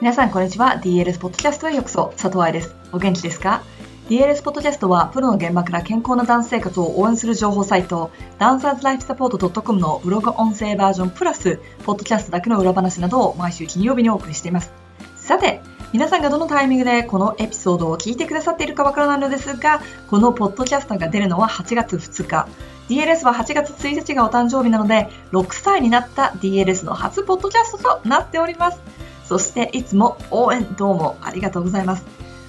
皆さんこんにちは。DLS ポッドキャストへようこそ。佐藤愛です。お元気ですか？DLS ポッドキャストはプロの現場から健康なダンス生活を応援する情報サイトダンサーズライフサポート .com のブログ音声バージョンプラスポッドキャストだけの裏話などを毎週金曜日にお送りしています。さて皆さんがどのタイミングでこのエピソードを聞いてくださっているかわからないのですがこのポッドキャストが出るのは8月2日。DLS は8月1日がお誕生日なので6歳になった DLS の初ポッドキャストとなっております。そしていつも応援どうもありがとうございます。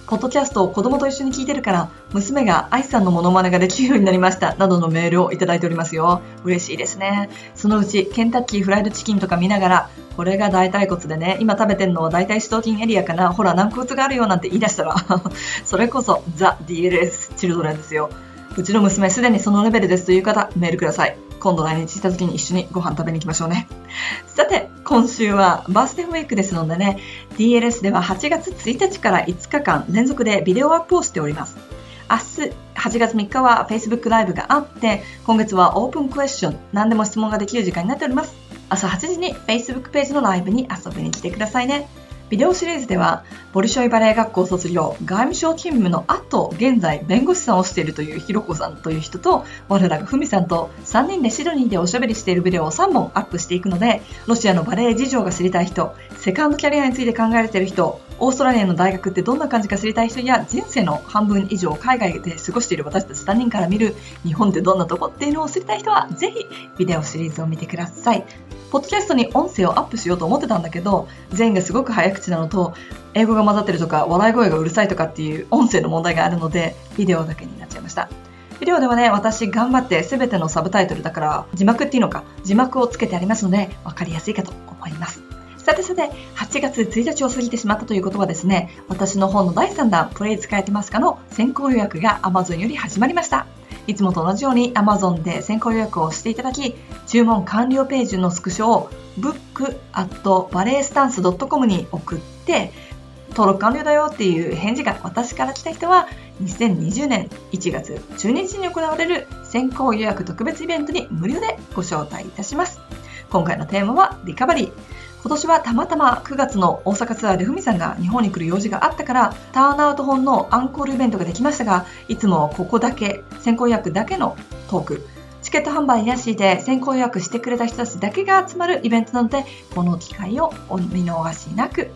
ポッドキャストを子供と一緒に聞いてるから、娘が愛さんのモノマネができるようになりました、などのメールをいただいておりますよ。嬉しいですね。そのうち、ケンタッキーフライドチキンとか見ながら、これが大腿骨でね、今食べてんのは大腿四頭筋エリアかな、ほら軟骨があるよなんて言い出したら それこそザ・ DLS チルドレンですよ。うちの娘すでにそのレベルですという方、メールください。今度来日した時に一緒にご飯食べに行きましょうね。さて、今週はバースデーウィークですのでね、DLS では8月1日から5日間連続でビデオアップをしております。明日8月3日は Facebook ライブがあって、今月はオープンクエスチョン、何でも質問ができる時間になっております。朝8時に Facebook ページのライブに遊びに来てくださいね。ビデオシリーズでは、ボリショイバレエ学校卒業、外務省勤務の後、現在弁護士さんをしているというひろこさんという人と、我らがふみさんと3人でシドニーでおしゃべりしているビデオを3本アップしていくので、ロシアのバレエ事情が知りたい人、セカンドキャリアについて考えている人、オーストラリアの大学ってどんな感じか知りたい人や、人生の半分以上海外で過ごしている私たち3人から見る日本ってどんなとこっていうのを知りたい人は、ぜひビデオシリーズを見てください。ポッドキャストに音声をアップしようと思ってたんだけど、全員がすごく早口なのと、英語が混ざってるとか、笑い声がうるさいとかっていう音声の問題があるので、ビデオだけになっちゃいました。ビデオではね、私頑張って全てのサブタイトルだから、字幕っていうのか、字幕をつけてありますので、わかりやすいかと思います。さてさて、8月1日を過ぎてしまったということはですね、私の本の第3弾、プレイ使えてますかの先行予約が Amazon より始まりました。いつもと同じように Amazon で先行予約をしていただき、注文完了ページのスクショを book.balletstance.com に送って、登録完了だよっていう返事が私から来た人は、2020年1月12日に行われる先行予約特別イベントに無料でご招待いたします。今回のテーマはリカバリー。今年はたまたま9月の大阪ツアーでふみさんが日本に来る用事があったからターンアウト本のアンコールイベントができましたがいつもここだけ先行予約だけのトーク。チケット販売なしで先行予約してくれた人たちだけが集まるイベントなのでこの機会をお見逃しなく。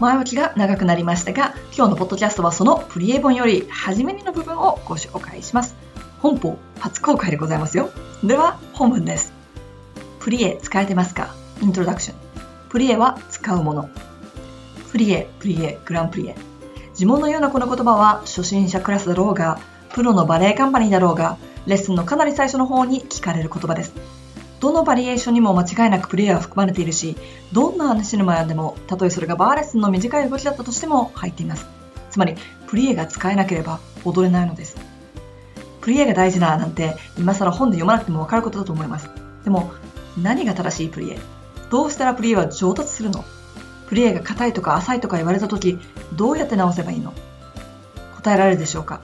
前置きが長くなりましたが今日のポッドキャストはそのプリエ本より初めにの部分をご紹介します。本邦初公開でございますよ。では本文です。プリエ使えてますか？イントロダクション。プリエは使うもの。プリエ、プリエ、グランプリエ。呪文のようなこの言葉は初心者クラスだろうが、プロのバレエカンパニーだろうが、レッスンのかなり最初の方に聞かれる言葉です。どのバリエーションにも間違いなくプレイヤーは含まれているし、どんな話の前でも、たとえそれがバーレッスンの短い動きだったとしても入っています。つまり、プリエが使えなければ踊れないのです。プリエが大事ななんて、今更本で読まなくてもわかることだと思います。でも、何が正しいプリエ？どうしたらプリエは上達するの？プリエが硬いとか浅いとか言われた時、どうやって直せばいいの？答えられるでしょうか？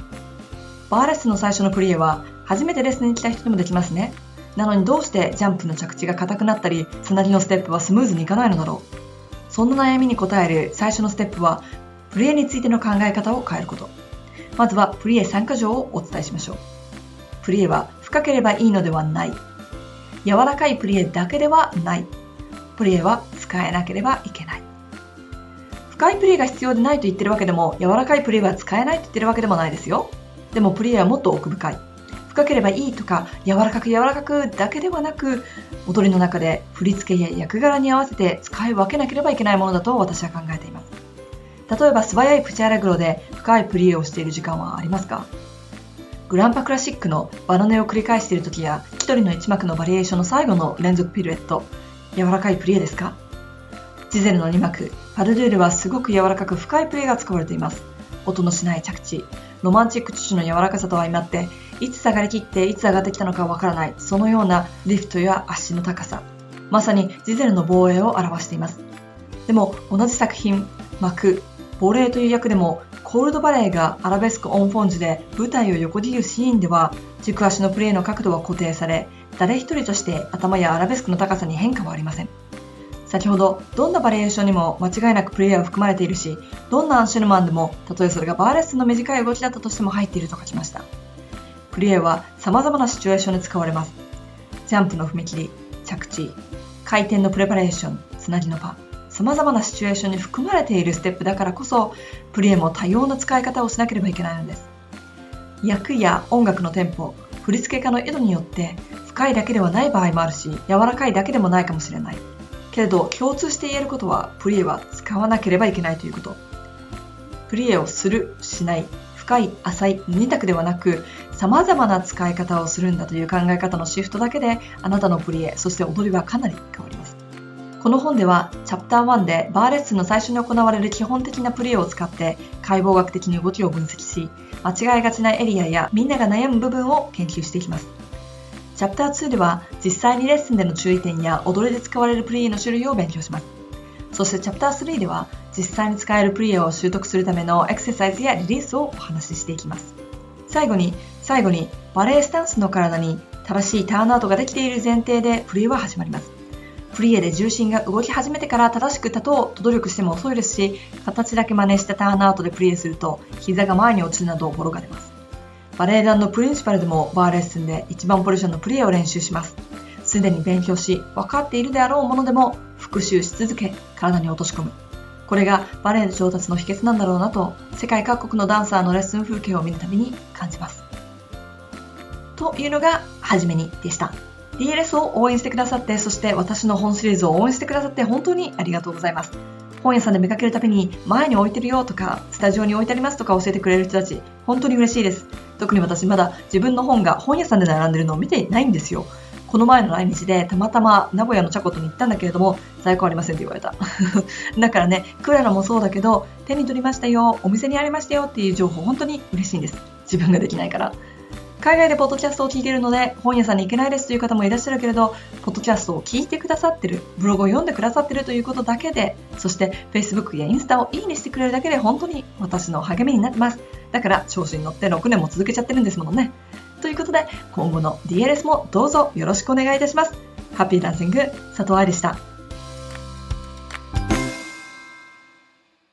バーレッスンの最初のプリエは、初めてレッスンに来た人でもできますね。なのにどうしてジャンプの着地が硬くなったり、つなぎのステップはスムーズにいかないのだろう？そんな悩みに答える最初のステップは、プリエについての考え方を変えること。まずはプリエ参加条をお伝えしましょう。プリエは深ければいいのではない。柔らかいプリエだけではない。プレイは使えなければいけない。深いプレイが必要でないと言ってるわけでも、柔らかいプレイは使えないと言ってるわけでもないですよ。でもプレイはもっと奥深い。深ければいいとか、柔らかく柔らかくだけではなく、踊りの中で振り付けや役柄に合わせて使い分けなければいけないものだと私は考えています。例えば素早いプチアレグロで深いプリエをしている時間はありますか？グランパクラシックのバナネを繰り返している時や、一人の一幕のバリエーションの最後の連続ピルエット、柔らかいプリエですか？ジゼルの2幕、パルルールはすごく柔らかく深いプレーが使われています。音のしない着地、ロマンチック父の柔らかさと相まって、いつ下がりきっていつ上がってきたのかわからない、そのようなリフトや足の高さ。まさにジゼルの防衛を表しています。でも、同じ作品、幕、亡霊という役でも、コールドバレーがアラベスク・オン・フォンジュで舞台を横切るシーンでは、軸足のプレーの角度は固定され、誰一人として頭やアラベスクの高さに変化はありません。先ほど、どんなバリエーションにも間違いなくプレイヤーは含まれているし、どんなアンシュルマンでも、たとえそれがバーレスの短い動きだったとしても入っていると書きました。プリエは様々なシチュエーションで使われます。ジャンプの踏み切り、着地、回転のプレパレーション、つなぎの場、様々なシチュエーションに含まれているステップだからこそ、プリエも多様な使い方をしなければいけないのです。役や音楽のテンポ、振付家の意図によって深いだけではない場合もあるし、柔らかいだけでもないかもしれない。けれど共通して言えることはプリエは使わなければいけないということ。プリエをするしない深い浅い2択ではなく様々な使い方をするんだという考え方のシフトだけであなたのプリエそして踊りはかなり変わります。この本ではチャプター1でバーレッスンの最初に行われる基本的なプリエを使って解剖学的に動きを分析し間違いがちなエリアやみんなが悩む部分を研究していきます。チャプター2では実際にレッスンでの注意点や踊りで使われるプリエの種類を勉強します。そしてチャプター3では実際に使えるプリエを習得するためのエクササイズやリリースをお話ししていきます。最後に、最後にバレエスタンスの体に正しいターンアウトができている前提でプリエは始まります。プリエで重心が動き始めてから正しく立とうと努力しても遅いですし、形だけ真似してターンアウトでプリエすると膝が前に落ちるなどボロが出ます。バレエ団のプリンシパルでもバーレッスンで1番ポジションのプレーを練習します。すでに勉強し、分かっているであろうものでも復習し続け、体に落とし込む。これがバレエの上達の秘訣なんだろうなと、世界各国のダンサーのレッスン風景を見るたびに感じます。というのが、初めにでした。DLS を応援してくださって、そして私の本シリーズを応援してくださって本当にありがとうございます。本屋さんで見かけるたびに前に置いてるよとか、スタジオに置いてありますとか教えてくれる人たち、本当に嬉しいです。特に私まだ自分の本が本屋さんで並んでるのを見てないんですよ。この前の来日でたまたま名古屋のチャコトに行ったんだけれども、在庫ありませんって言われた。だからね、クララもそうだけど、手に取りましたよ、お店にありましたよっていう情報本当に嬉しいんです。自分ができないから。海外でポッドキャストを聞いているので、本屋さんに行けないですという方もいらっしゃるけれど、ポッドキャストを聞いてくださってる、ブログを読んでくださってるということだけで、そして Facebook やインスタをいいねしてくれるだけで本当に私の励みになってます。だから調子に乗って6年も続けちゃってるんですものね。ということで、今後の DLS もどうぞよろしくお願いいたします。ハッピーダンシング、佐藤愛でした。